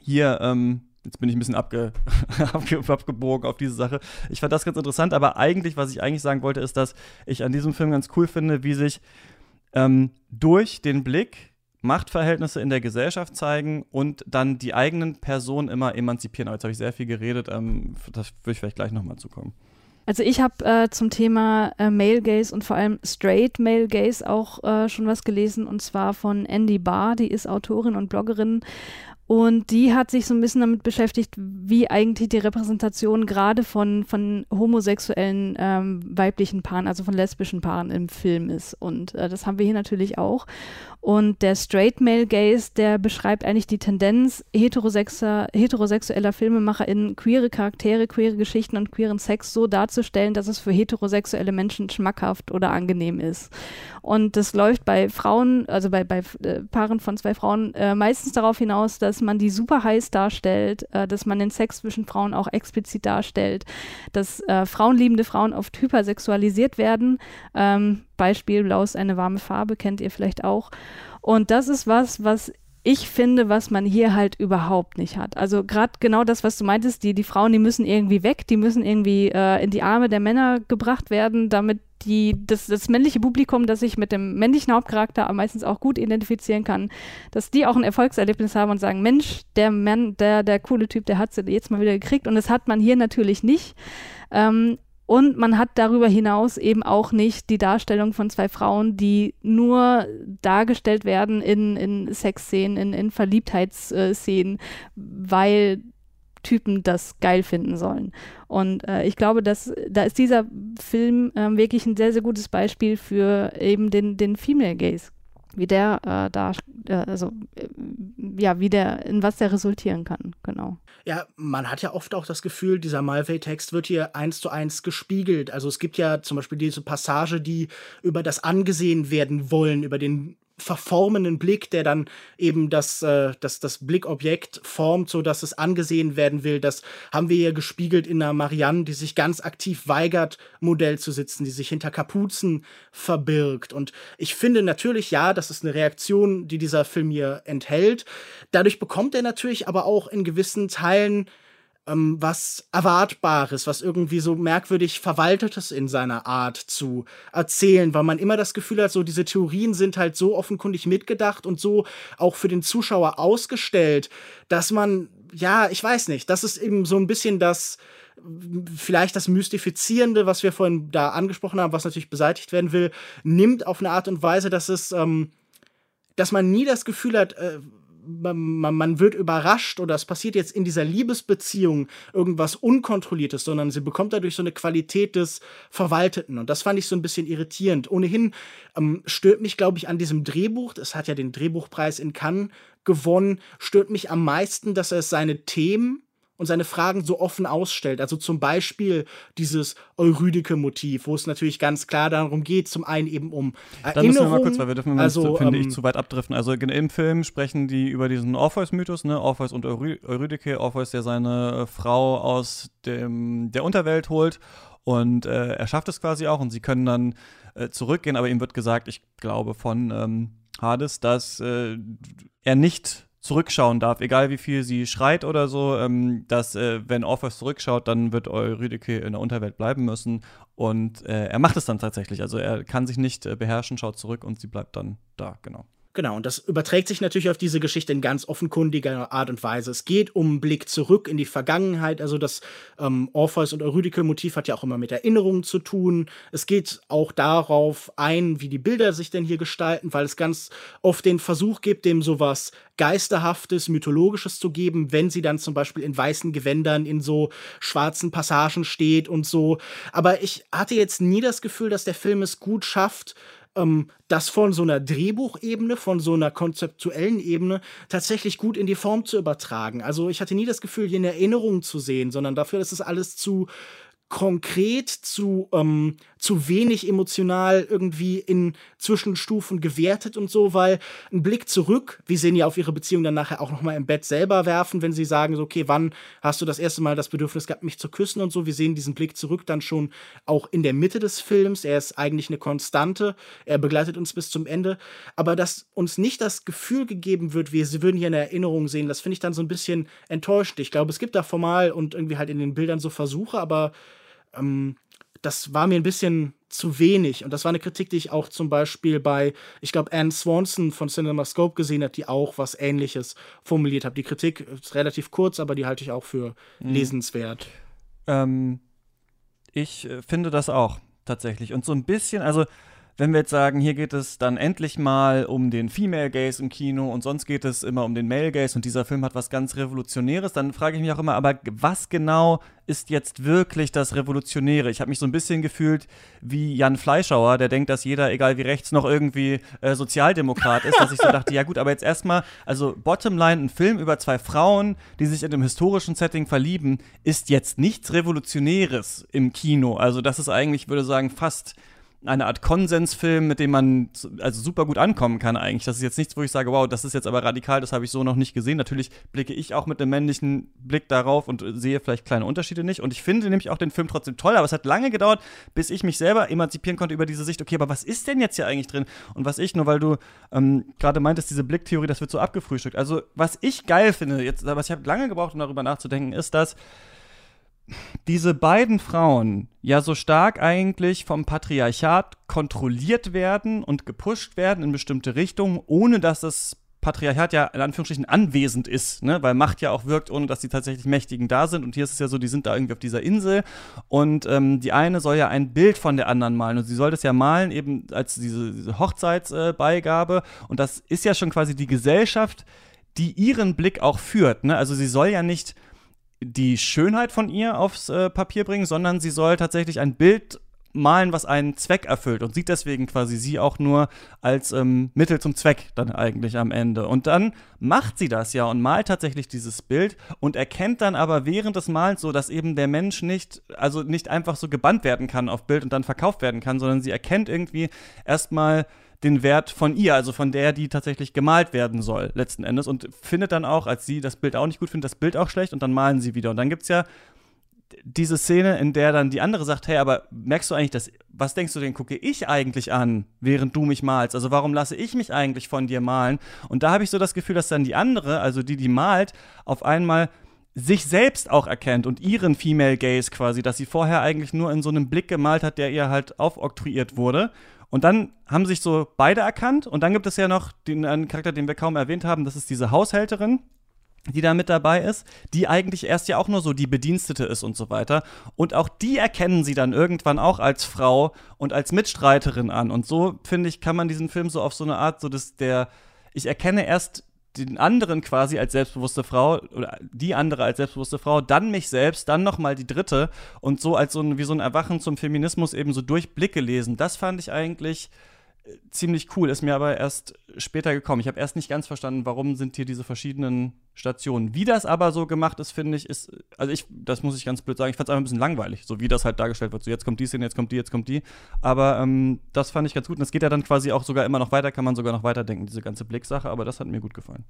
A: Hier ähm, Jetzt bin ich ein bisschen abge, abgebogen auf diese Sache. Ich fand das ganz interessant, aber eigentlich, was ich eigentlich sagen wollte, ist, dass ich an diesem Film ganz cool finde, wie sich ähm, durch den Blick Machtverhältnisse in der Gesellschaft zeigen und dann die eigenen Personen immer emanzipieren. Aber jetzt habe ich sehr viel geredet, ähm, das würde ich vielleicht gleich nochmal zukommen.
D: Also ich habe äh, zum Thema äh, Male Gaze und vor allem Straight Male Gaze auch äh, schon was gelesen und zwar von Andy Barr, die ist Autorin und Bloggerin Und die hat sich so ein bisschen damit beschäftigt, wie eigentlich die Repräsentation gerade von, von homosexuellen ähm, weiblichen Paaren, also von lesbischen Paaren im Film ist. Und äh, das haben wir hier natürlich auch. Und der Straight Male Gaze, der beschreibt eigentlich die Tendenz heterosexueller, heterosexueller FilmemacherInnen, queere Charaktere, queere Geschichten und queeren Sex so darzustellen, dass es für heterosexuelle Menschen schmackhaft oder angenehm ist. Und das läuft bei Frauen, also bei, bei äh, Paaren von zwei Frauen, äh, meistens darauf hinaus, dass man die super heiß darstellt, äh, dass man den Sex zwischen Frauen auch explizit darstellt, dass äh, frauenliebende Frauen oft hypersexualisiert werden. Ähm, Beispiel, Blau ist eine warme Farbe, kennt ihr vielleicht auch. Und das ist was, was ich finde, was man hier halt überhaupt nicht hat. Also gerade genau das, was du meintest, die, die Frauen, die müssen irgendwie weg, die müssen irgendwie äh, in die Arme der Männer gebracht werden, damit die, das, das männliche Publikum, das sich mit dem männlichen Hauptcharakter meistens auch gut identifizieren kann, dass die auch ein Erfolgserlebnis haben und sagen, Mensch, der Mann, der, der coole Typ, der hat sie jetzt mal wieder gekriegt. Und das hat man hier natürlich nicht. Ähm, und man hat darüber hinaus eben auch nicht die Darstellung von zwei Frauen, die nur dargestellt werden in, in Sexszenen, in, in Verliebtheitsszenen, weil Typen das geil finden sollen. Und äh, ich glaube, dass da ist dieser Film äh, wirklich ein sehr, sehr gutes Beispiel für eben den, den Female Gaze wie der äh, da, äh, also äh, ja, wie der, in was der resultieren kann, genau.
E: Ja, man hat ja oft auch das Gefühl, dieser Malvey-Text wird hier eins zu eins gespiegelt. Also es gibt ja zum Beispiel diese Passage, die über das angesehen werden wollen, über den verformenden Blick, der dann eben das, äh, das, das Blickobjekt formt, so dass es angesehen werden will. Das haben wir hier gespiegelt in einer Marianne, die sich ganz aktiv weigert, Modell zu sitzen, die sich hinter Kapuzen verbirgt. Und ich finde natürlich, ja, das ist eine Reaktion, die dieser Film hier enthält. Dadurch bekommt er natürlich aber auch in gewissen Teilen ähm, was Erwartbares, was irgendwie so merkwürdig Verwaltetes in seiner Art zu erzählen, weil man immer das Gefühl hat, so diese Theorien sind halt so offenkundig mitgedacht und so auch für den Zuschauer ausgestellt, dass man, ja, ich weiß nicht, das ist eben so ein bisschen das, vielleicht das Mystifizierende, was wir vorhin da angesprochen haben, was natürlich beseitigt werden will, nimmt auf eine Art und Weise, dass es, ähm, dass man nie das Gefühl hat, äh, man, man wird überrascht oder es passiert jetzt in dieser Liebesbeziehung irgendwas Unkontrolliertes, sondern sie bekommt dadurch so eine Qualität des Verwalteten. Und das fand ich so ein bisschen irritierend. Ohnehin ähm, stört mich, glaube ich, an diesem Drehbuch, es hat ja den Drehbuchpreis in Cannes gewonnen, stört mich am meisten, dass er seine Themen und seine Fragen so offen ausstellt. Also zum Beispiel dieses Eurydike-Motiv, wo es natürlich ganz klar darum geht, zum einen eben um Erinnerung. Da müssen wir
A: mal kurz, weil wir dürfen also, finde ähm, ich, zu weit abdriften. Also im Film sprechen die über diesen Orpheus-Mythos, ne? Orpheus und Eurydike. Orpheus, der seine Frau aus dem, der Unterwelt holt und äh, er schafft es quasi auch und sie können dann äh, zurückgehen, aber ihm wird gesagt, ich glaube von ähm, Hades, dass äh, er nicht zurückschauen darf, egal wie viel sie schreit oder so, ähm, dass äh, wenn Orpheus zurückschaut, dann wird Eurydike in der Unterwelt bleiben müssen und äh, er macht es dann tatsächlich. Also er kann sich nicht äh, beherrschen, schaut zurück und sie bleibt dann da, genau.
E: Genau, und das überträgt sich natürlich auf diese Geschichte in ganz offenkundiger Art und Weise. Es geht um einen Blick zurück in die Vergangenheit. Also das ähm, Orpheus und Eurydike-Motiv hat ja auch immer mit Erinnerungen zu tun. Es geht auch darauf ein, wie die Bilder sich denn hier gestalten, weil es ganz oft den Versuch gibt, dem sowas Geisterhaftes, Mythologisches zu geben, wenn sie dann zum Beispiel in weißen Gewändern in so schwarzen Passagen steht und so. Aber ich hatte jetzt nie das Gefühl, dass der Film es gut schafft, ähm, das von so einer Drehbuchebene, von so einer konzeptuellen Ebene tatsächlich gut in die Form zu übertragen. Also ich hatte nie das Gefühl, hier eine Erinnerung zu sehen, sondern dafür ist es alles zu konkret, zu, ähm, zu wenig emotional irgendwie in Zwischenstufen gewertet und so, weil ein Blick zurück, wir sehen ja auf ihre Beziehung dann nachher auch nochmal im Bett selber werfen, wenn sie sagen, so, okay, wann hast du das erste Mal das Bedürfnis gehabt, mich zu küssen und so. Wir sehen diesen Blick zurück dann schon auch in der Mitte des Films. Er ist eigentlich eine Konstante. Er begleitet uns bis zum Ende. Aber dass uns nicht das Gefühl gegeben wird, wir würden hier eine Erinnerung sehen, das finde ich dann so ein bisschen enttäuscht. Ich glaube, es gibt da formal und irgendwie halt in den Bildern so Versuche, aber ähm, das war mir ein bisschen zu wenig. Und das war eine Kritik, die ich auch zum Beispiel bei, ich glaube, Anne Swanson von CinemaScope gesehen habe, die auch was Ähnliches formuliert hat. Die Kritik ist relativ kurz, aber die halte ich auch für mhm. lesenswert.
A: Ähm, ich äh, finde das auch tatsächlich. Und so ein bisschen, also wenn wir jetzt sagen, hier geht es dann endlich mal um den Female Gaze im Kino und sonst geht es immer um den Male Gaze und dieser Film hat was ganz Revolutionäres, dann frage ich mich auch immer, aber was genau ist jetzt wirklich das Revolutionäre? Ich habe mich so ein bisschen gefühlt wie Jan Fleischauer, der denkt, dass jeder, egal wie rechts, noch irgendwie äh, Sozialdemokrat ist, dass ich so dachte, ja gut, aber jetzt erstmal, also Bottomline, ein Film über zwei Frauen, die sich in einem historischen Setting verlieben, ist jetzt nichts Revolutionäres im Kino. Also das ist eigentlich, würde sagen, fast eine Art Konsensfilm, mit dem man also super gut ankommen kann eigentlich. Das ist jetzt nichts, wo ich sage, wow, das ist jetzt aber radikal, das habe ich so noch nicht gesehen. Natürlich blicke ich auch mit einem männlichen Blick darauf und sehe vielleicht kleine Unterschiede nicht. Und ich finde nämlich auch den Film trotzdem toll, aber es hat lange gedauert, bis ich mich selber emanzipieren konnte über diese Sicht, okay, aber was ist denn jetzt hier eigentlich drin? Und was ich, nur weil du ähm, gerade meintest, diese Blicktheorie, das wird so abgefrühstückt. Also, was ich geil finde, jetzt, aber ich habe lange gebraucht, um darüber nachzudenken, ist, dass diese beiden Frauen ja so stark eigentlich vom Patriarchat kontrolliert werden und gepusht werden in bestimmte Richtungen, ohne dass das Patriarchat ja in Anführungsstrichen anwesend ist, ne? weil Macht ja auch wirkt, ohne dass die tatsächlich Mächtigen da sind. Und hier ist es ja so, die sind da irgendwie auf dieser Insel und ähm, die eine soll ja ein Bild von der anderen malen und sie soll das ja malen eben als diese, diese Hochzeitsbeigabe. Äh, und das ist ja schon quasi die Gesellschaft, die ihren Blick auch führt. Ne? Also sie soll ja nicht die Schönheit von ihr aufs äh, Papier bringen, sondern sie soll tatsächlich ein Bild malen, was einen Zweck erfüllt und sieht deswegen quasi sie auch nur als ähm, Mittel zum Zweck dann eigentlich am Ende. Und dann macht sie das ja und malt tatsächlich dieses Bild und erkennt dann aber während des Malens so, dass eben der Mensch nicht, also nicht einfach so gebannt werden kann auf Bild und dann verkauft werden kann, sondern sie erkennt irgendwie erstmal den Wert von ihr, also von der, die tatsächlich gemalt werden soll, letzten Endes. Und findet dann auch, als sie das Bild auch nicht gut findet, das Bild auch schlecht und dann malen sie wieder. Und dann gibt es ja diese Szene, in der dann die andere sagt, hey, aber merkst du eigentlich, dass, was denkst du denn, gucke ich eigentlich an, während du mich malst? Also warum lasse ich mich eigentlich von dir malen? Und da habe ich so das Gefühl, dass dann die andere, also die, die malt, auf einmal sich selbst auch erkennt und ihren Female Gaze quasi, dass sie vorher eigentlich nur in so einem Blick gemalt hat, der ihr halt aufoktroyiert wurde. Und dann haben sich so beide erkannt. Und dann gibt es ja noch den einen Charakter, den wir kaum erwähnt haben. Das ist diese Haushälterin, die da mit dabei ist, die eigentlich erst ja auch nur so die Bedienstete ist und so weiter. Und auch die erkennen sie dann irgendwann auch als Frau und als Mitstreiterin an. Und so, finde ich, kann man diesen Film so auf so eine Art, so dass der, ich erkenne erst den anderen quasi als selbstbewusste Frau oder die andere als selbstbewusste Frau, dann mich selbst, dann nochmal die dritte und so als so ein, wie so ein Erwachen zum Feminismus eben so durch Blicke lesen. Das fand ich eigentlich ziemlich cool, ist mir aber erst später gekommen. Ich habe erst nicht ganz verstanden, warum sind hier diese verschiedenen Stationen. Wie das aber so gemacht ist, finde ich, ist, also ich, das muss ich ganz blöd sagen, ich fand es einfach ein bisschen langweilig, so wie das halt dargestellt wird. So jetzt kommt die Szene, jetzt kommt die, jetzt kommt die. Aber ähm, das fand ich ganz gut und es geht ja dann quasi auch sogar immer noch weiter, kann man sogar noch weiterdenken, diese ganze Blicksache, aber das hat mir gut gefallen.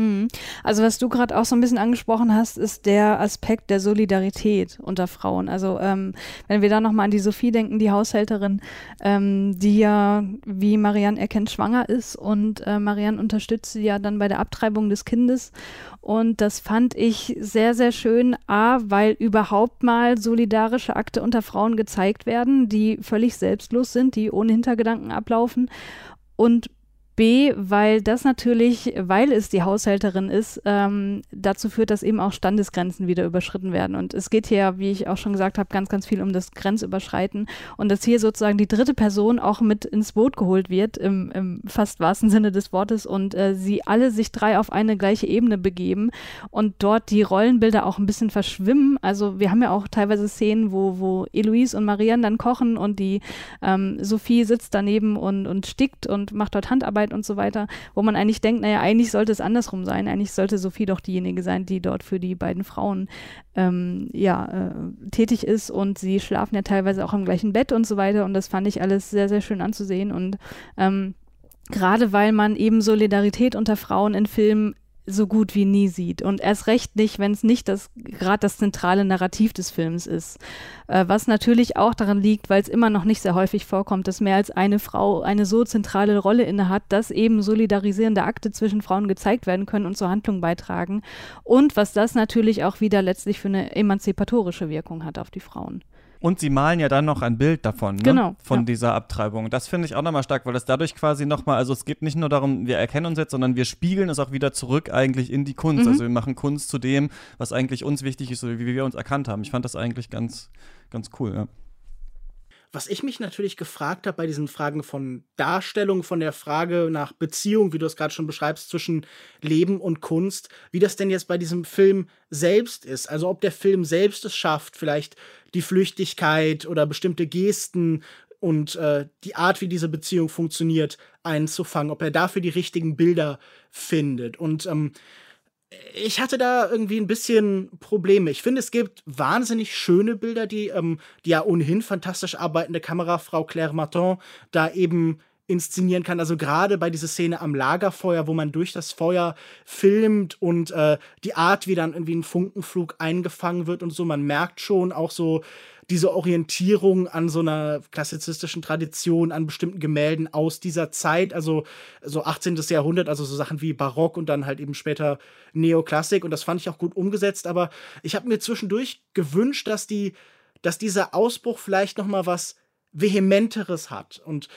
D: Hm. Also was du gerade auch so ein bisschen angesprochen hast, ist der Aspekt der Solidarität unter Frauen. Also ähm, wenn wir da nochmal an die Sophie denken, die Haushälterin, ähm, die ja, wie Marianne erkennt, schwanger ist und äh, Marianne unterstützt sie ja dann bei der Abtreibung des Kindes. Und das fand ich sehr, sehr schön, a, weil überhaupt mal solidarische Akte unter Frauen gezeigt werden, die völlig selbstlos sind, die ohne Hintergedanken ablaufen. Und B, weil das natürlich, weil es die Haushälterin ist, ähm, dazu führt, dass eben auch Standesgrenzen wieder überschritten werden. Und es geht hier, wie ich auch schon gesagt habe, ganz, ganz viel um das Grenzüberschreiten und dass hier sozusagen die dritte Person auch mit ins Boot geholt wird, im, im fast wahrsten Sinne des Wortes, und äh, sie alle sich drei auf eine gleiche Ebene begeben und dort die Rollenbilder auch ein bisschen verschwimmen. Also wir haben ja auch teilweise Szenen, wo, wo Eloise und Marianne dann kochen und die ähm, Sophie sitzt daneben und, und stickt und macht dort Handarbeit Arbeit und so weiter, wo man eigentlich denkt, naja, eigentlich sollte es andersrum sein. Eigentlich sollte Sophie doch diejenige sein, die dort für die beiden Frauen ähm, ja, äh, tätig ist. Und sie schlafen ja teilweise auch im gleichen Bett und so weiter. Und das fand ich alles sehr, sehr schön anzusehen. Und ähm, gerade weil man eben Solidarität unter Frauen in Filmen so gut wie nie sieht. Und erst recht nicht, wenn es nicht das gerade das zentrale Narrativ des Films ist. Äh, was natürlich auch daran liegt, weil es immer noch nicht sehr häufig vorkommt, dass mehr als eine Frau eine so zentrale Rolle innehat, dass eben solidarisierende Akte zwischen Frauen gezeigt werden können und zur Handlung beitragen. Und was das natürlich auch wieder letztlich für eine emanzipatorische Wirkung hat auf die Frauen.
A: Und sie malen ja dann noch ein Bild davon, ne?
D: genau,
A: von
D: ja.
A: dieser Abtreibung. Das finde ich auch nochmal stark, weil das dadurch quasi nochmal, also es geht nicht nur darum, wir erkennen uns jetzt, sondern wir spiegeln es auch wieder zurück eigentlich in die Kunst. Mhm. Also wir machen Kunst zu dem, was eigentlich uns wichtig ist oder wie wir uns erkannt haben. Ich fand das eigentlich ganz, ganz cool, ja.
E: Was ich mich natürlich gefragt habe bei diesen Fragen von Darstellung, von der Frage nach Beziehung, wie du es gerade schon beschreibst, zwischen Leben und Kunst, wie das denn jetzt bei diesem Film selbst ist. Also ob der Film selbst es schafft, vielleicht die Flüchtigkeit oder bestimmte Gesten und äh, die Art, wie diese Beziehung funktioniert, einzufangen, ob er dafür die richtigen Bilder findet. Und ähm, ich hatte da irgendwie ein bisschen Probleme. Ich finde, es gibt wahnsinnig schöne Bilder, die ähm, die ja ohnehin fantastisch arbeitende Kamerafrau Claire Martin da eben inszenieren kann. Also gerade bei dieser Szene am Lagerfeuer, wo man durch das Feuer filmt und äh, die Art, wie dann irgendwie ein Funkenflug eingefangen wird und so, man merkt schon auch so diese Orientierung an so einer klassizistischen Tradition, an bestimmten Gemälden aus dieser Zeit, also so 18. Jahrhundert, also so Sachen wie Barock und dann halt eben später Neoklassik. Und das fand ich auch gut umgesetzt, aber ich habe mir zwischendurch gewünscht, dass die dass dieser Ausbruch vielleicht noch mal was vehementeres hat. Und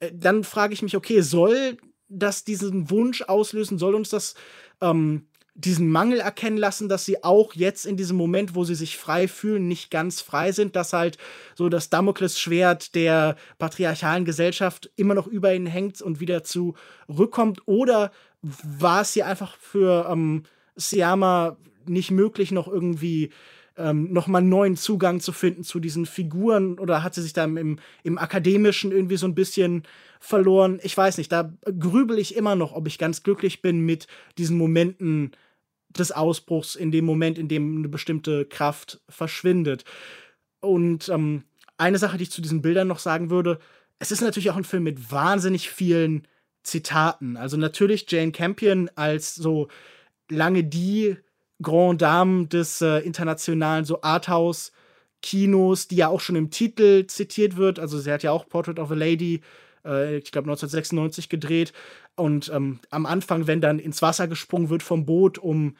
E: äh, dann frage ich mich, okay, soll das diesen Wunsch auslösen, soll uns das ähm, diesen Mangel erkennen lassen, dass sie auch jetzt in diesem Moment, wo sie sich frei fühlen, nicht ganz frei sind, dass halt so das Damoklesschwert der patriarchalen Gesellschaft immer noch über ihnen hängt und wieder zurückkommt? Oder war es hier einfach für ähm, Siama nicht möglich, noch irgendwie ähm, nochmal neuen Zugang zu finden zu diesen Figuren? Oder hat sie sich da im, im Akademischen irgendwie so ein bisschen verloren? Ich weiß nicht, da grübel ich immer noch, ob ich ganz glücklich bin mit diesen Momenten des Ausbruchs, in dem Moment, in dem eine bestimmte Kraft verschwindet. Und ähm, eine Sache, die ich zu diesen Bildern noch sagen würde, es ist natürlich auch ein Film mit wahnsinnig vielen Zitaten. Also natürlich Jane Campion als so lange die Grand Dame des äh, internationalen so Arthouse Kinos, die ja auch schon im Titel zitiert wird. Also sie hat ja auch Portrait of a Lady, äh, ich glaube 1996 gedreht. Und ähm, am Anfang, wenn dann ins Wasser gesprungen wird vom Boot, um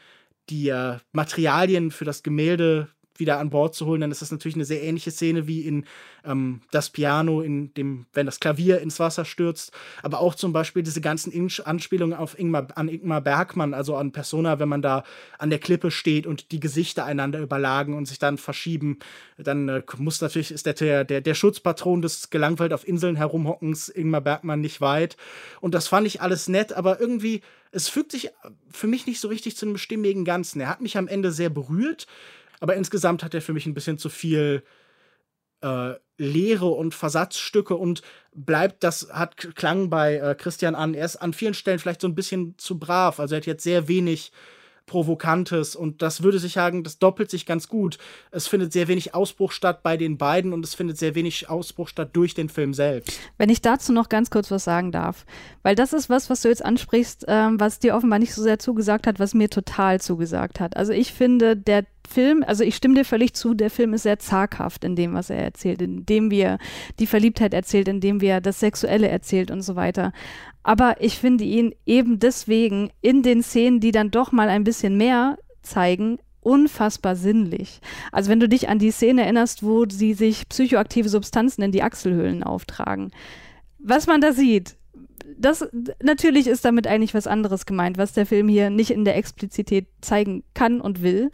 E: die äh, Materialien für das Gemälde wieder an Bord zu holen, dann ist das natürlich eine sehr ähnliche Szene wie in ähm, das Piano, in dem, wenn das Klavier ins Wasser stürzt, aber auch zum Beispiel diese ganzen In Anspielungen auf Ingmar, an Ingmar Bergmann, also an Persona, wenn man da an der Klippe steht und die Gesichter einander überlagen und sich dann verschieben, dann äh, muss natürlich, ist der, der, der Schutzpatron des gelangweilt auf Inseln herumhockens Ingmar Bergmann nicht weit. Und das fand ich alles nett, aber irgendwie, es fügt sich für mich nicht so richtig zu einem stimmigen Ganzen. Er hat mich am Ende sehr berührt, aber insgesamt hat er für mich ein bisschen zu viel äh, Leere und Versatzstücke und bleibt, das hat Klang bei äh, Christian an, er ist an vielen Stellen vielleicht so ein bisschen zu brav. Also er hat jetzt sehr wenig Provokantes und das würde sich sagen, das doppelt sich ganz gut. Es findet sehr wenig Ausbruch statt bei den beiden und es findet sehr wenig Ausbruch statt durch den Film selbst.
D: Wenn ich dazu noch ganz kurz was sagen darf, weil das ist was, was du jetzt ansprichst, ähm, was dir offenbar nicht so sehr zugesagt hat, was mir total zugesagt hat. Also ich finde, der Film, also ich stimme dir völlig zu, der Film ist sehr zaghaft in dem, was er erzählt, in dem wir die Verliebtheit erzählt, in dem wir das Sexuelle erzählt und so weiter. Aber ich finde ihn eben deswegen in den Szenen, die dann doch mal ein bisschen mehr zeigen, unfassbar sinnlich. Also wenn du dich an die Szene erinnerst, wo sie sich psychoaktive Substanzen in die Achselhöhlen auftragen. Was man da sieht, das natürlich ist damit eigentlich was anderes gemeint, was der Film hier nicht in der Explizität zeigen kann und will.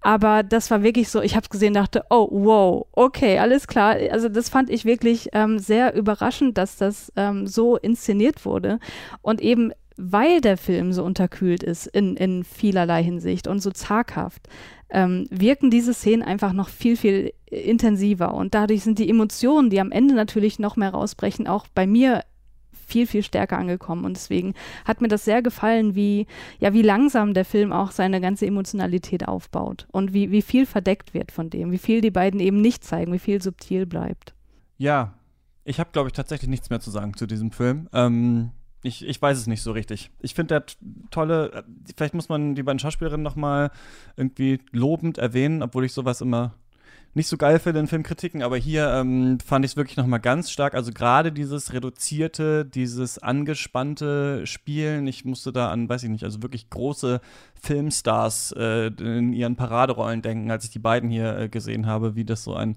D: Aber das war wirklich so, ich habe es gesehen, dachte, oh wow, okay, alles klar. Also das fand ich wirklich ähm, sehr überraschend, dass das ähm, so inszeniert wurde und eben weil der Film so unterkühlt ist in, in vielerlei Hinsicht und so zaghaft, ähm, wirken diese Szenen einfach noch viel, viel intensiver. Und dadurch sind die Emotionen, die am Ende natürlich noch mehr rausbrechen, auch bei mir viel, viel stärker angekommen. Und deswegen hat mir das sehr gefallen, wie, ja, wie langsam der Film auch seine ganze Emotionalität aufbaut und wie, wie viel verdeckt wird von dem, wie viel die beiden eben nicht zeigen, wie viel subtil bleibt.
A: Ja, ich habe, glaube ich, tatsächlich nichts mehr zu sagen zu diesem Film. Ähm, ich, ich weiß es nicht so richtig. Ich finde, der tolle, äh, vielleicht muss man die beiden Schauspielerinnen noch mal irgendwie lobend erwähnen, obwohl ich sowas immer nicht so geil finde in Filmkritiken, aber hier ähm, fand ich es wirklich noch mal ganz stark. Also gerade dieses reduzierte, dieses angespannte Spielen. Ich musste da an, weiß ich nicht, also wirklich große Filmstars äh, in ihren Paraderollen denken, als ich die beiden hier äh, gesehen habe, wie das so ein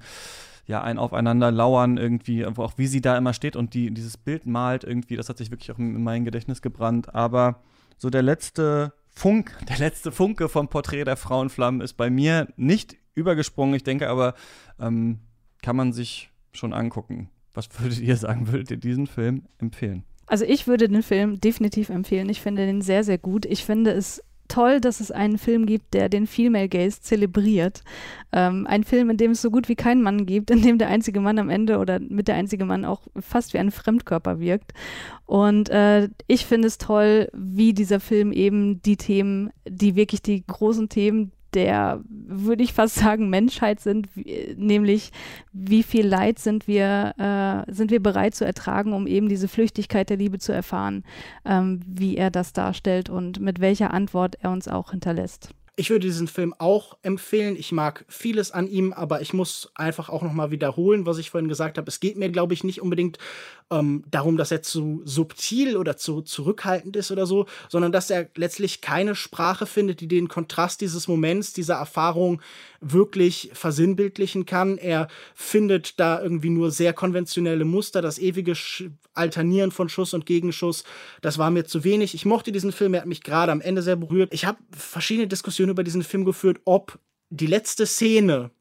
A: ja, ein Aufeinander lauern irgendwie, auch wie sie da immer steht und die, dieses Bild malt irgendwie, das hat sich wirklich auch in mein Gedächtnis gebrannt. Aber so der letzte Funk, der letzte Funke vom Porträt der Frauenflammen ist bei mir nicht übergesprungen. Ich denke aber, ähm, kann man sich schon angucken. Was würdet ihr sagen? Würdet ihr diesen Film empfehlen?
D: Also ich würde den Film definitiv empfehlen. Ich finde den sehr, sehr gut. Ich finde es toll, dass es einen Film gibt, der den Female Gaze zelebriert. Ähm, ein Film, in dem es so gut wie keinen Mann gibt, in dem der einzige Mann am Ende oder mit der einzige Mann auch fast wie ein Fremdkörper wirkt. Und äh, ich finde es toll, wie dieser Film eben die Themen, die wirklich die großen Themen der, würde ich fast sagen, Menschheit sind, wie, nämlich wie viel Leid sind wir, äh, sind wir bereit zu ertragen, um eben diese Flüchtigkeit der Liebe zu erfahren, ähm, wie er das darstellt und mit welcher Antwort er uns auch hinterlässt.
E: Ich würde diesen Film auch empfehlen. Ich mag vieles an ihm, aber ich muss einfach auch noch mal wiederholen, was ich vorhin gesagt habe. Es geht mir, glaube ich, nicht unbedingt ähm, darum, dass er zu subtil oder zu zurückhaltend ist oder so, sondern dass er letztlich keine Sprache findet, die den Kontrast dieses Moments, dieser Erfahrung wirklich versinnbildlichen kann. Er findet da irgendwie nur sehr konventionelle Muster, das ewige Sch Alternieren von Schuss und Gegenschuss. Das war mir zu wenig. Ich mochte diesen Film, er hat mich gerade am Ende sehr berührt. Ich habe verschiedene Diskussionen über diesen Film geführt, ob die letzte Szene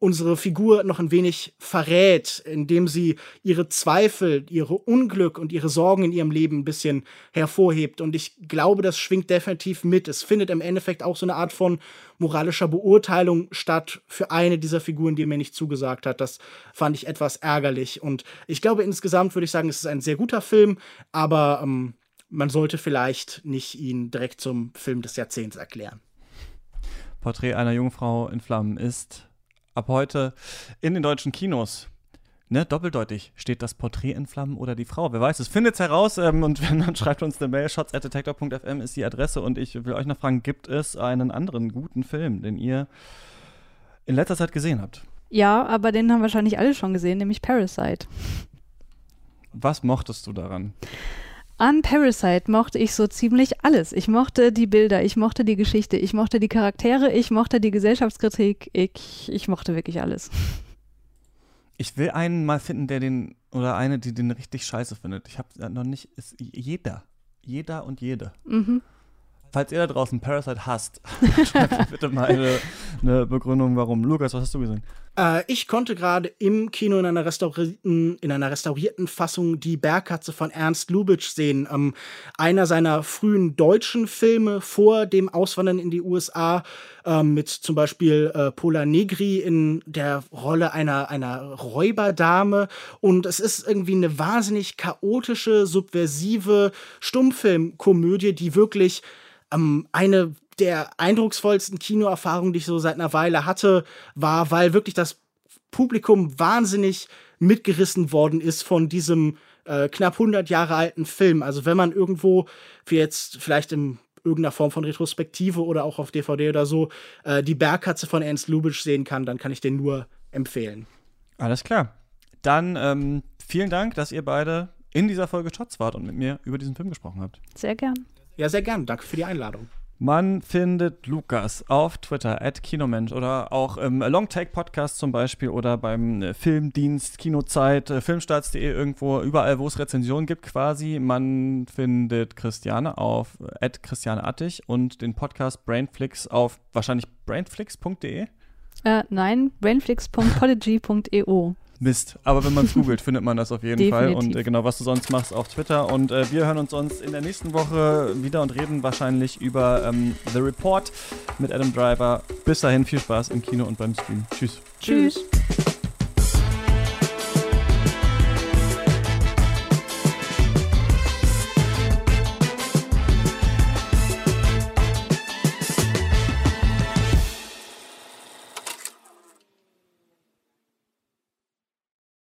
E: unsere Figur noch ein wenig verrät, indem sie ihre Zweifel, ihre Unglück und ihre Sorgen in ihrem Leben ein bisschen hervorhebt. Und ich glaube, das schwingt definitiv mit. Es findet im Endeffekt auch so eine Art von moralischer Beurteilung statt für eine dieser Figuren, die mir nicht zugesagt hat. Das fand ich etwas ärgerlich. Und ich glaube, insgesamt würde ich sagen, es ist ein sehr guter Film, aber ähm, man sollte vielleicht nicht ihn direkt zum Film des Jahrzehnts erklären.
A: Porträt einer Jungfrau in Flammen ist ab heute in den deutschen Kinos. Ne, doppeldeutig steht das Porträt in Flammen oder die Frau. Wer weiß, es findet es heraus ähm, und wenn dann schreibt uns eine Mail, shots.detector.fm ist die Adresse und ich will euch noch fragen, gibt es einen anderen guten Film, den ihr in letzter Zeit gesehen habt?
D: Ja, aber den haben wahrscheinlich alle schon gesehen, nämlich Parasite.
A: Was mochtest du daran?
D: An Parasite mochte ich so ziemlich alles. Ich mochte die Bilder, ich mochte die Geschichte, ich mochte die Charaktere, ich mochte die Gesellschaftskritik, ich, ich mochte wirklich alles.
A: Ich will einen mal finden, der den, oder eine, die den richtig scheiße findet. Ich habe noch nicht, ist jeder. Jeder und jede. Mhm. Falls ihr da draußen Parasite hasst, schreibt bitte mal eine, eine, Begründung, warum. Lukas, was hast du gesehen?
E: Äh, ich konnte gerade im Kino in einer, restaurierten, in einer restaurierten Fassung die Bergkatze von Ernst Lubitsch sehen. Ähm, einer seiner frühen deutschen Filme vor dem Auswandern in die USA äh, mit zum Beispiel äh, Pola Negri in der Rolle einer, einer Räuberdame. Und es ist irgendwie eine wahnsinnig chaotische, subversive Stummfilmkomödie, die wirklich ähm, eine der eindrucksvollsten Kinoerfahrungen, die ich so seit einer Weile hatte, war, weil wirklich das Publikum wahnsinnig mitgerissen worden ist von diesem äh, knapp 100 Jahre alten Film. Also wenn man irgendwo, wie jetzt vielleicht in irgendeiner Form von Retrospektive oder auch auf DVD oder so, äh, die Bergkatze von Ernst Lubitsch sehen kann, dann kann ich den nur empfehlen.
A: Alles klar. Dann ähm, vielen Dank, dass ihr beide in dieser Folge Shots wart und mit mir über diesen Film gesprochen habt.
D: Sehr gern.
E: Ja, sehr gern. Danke für die Einladung.
A: Man findet Lukas auf Twitter, at Kinomensch oder auch im Longtake Podcast zum Beispiel oder beim äh, Filmdienst, Kinozeit, äh, filmstarts.de, irgendwo, überall, wo es Rezensionen gibt quasi. Man findet Christiane auf äh, at Christiane Attig und den Podcast Brainflix auf wahrscheinlich brainflix.de.
D: Äh, nein, brainflix.podigy.eo.
A: Mist. Aber wenn man es googelt, findet man das auf jeden Fall. Und äh, genau, was du sonst machst auf Twitter. Und äh, wir hören uns sonst in der nächsten Woche wieder und reden wahrscheinlich über ähm, The Report mit Adam Driver. Bis dahin viel Spaß im Kino und beim Stream. Tschüss.
D: Tschüss.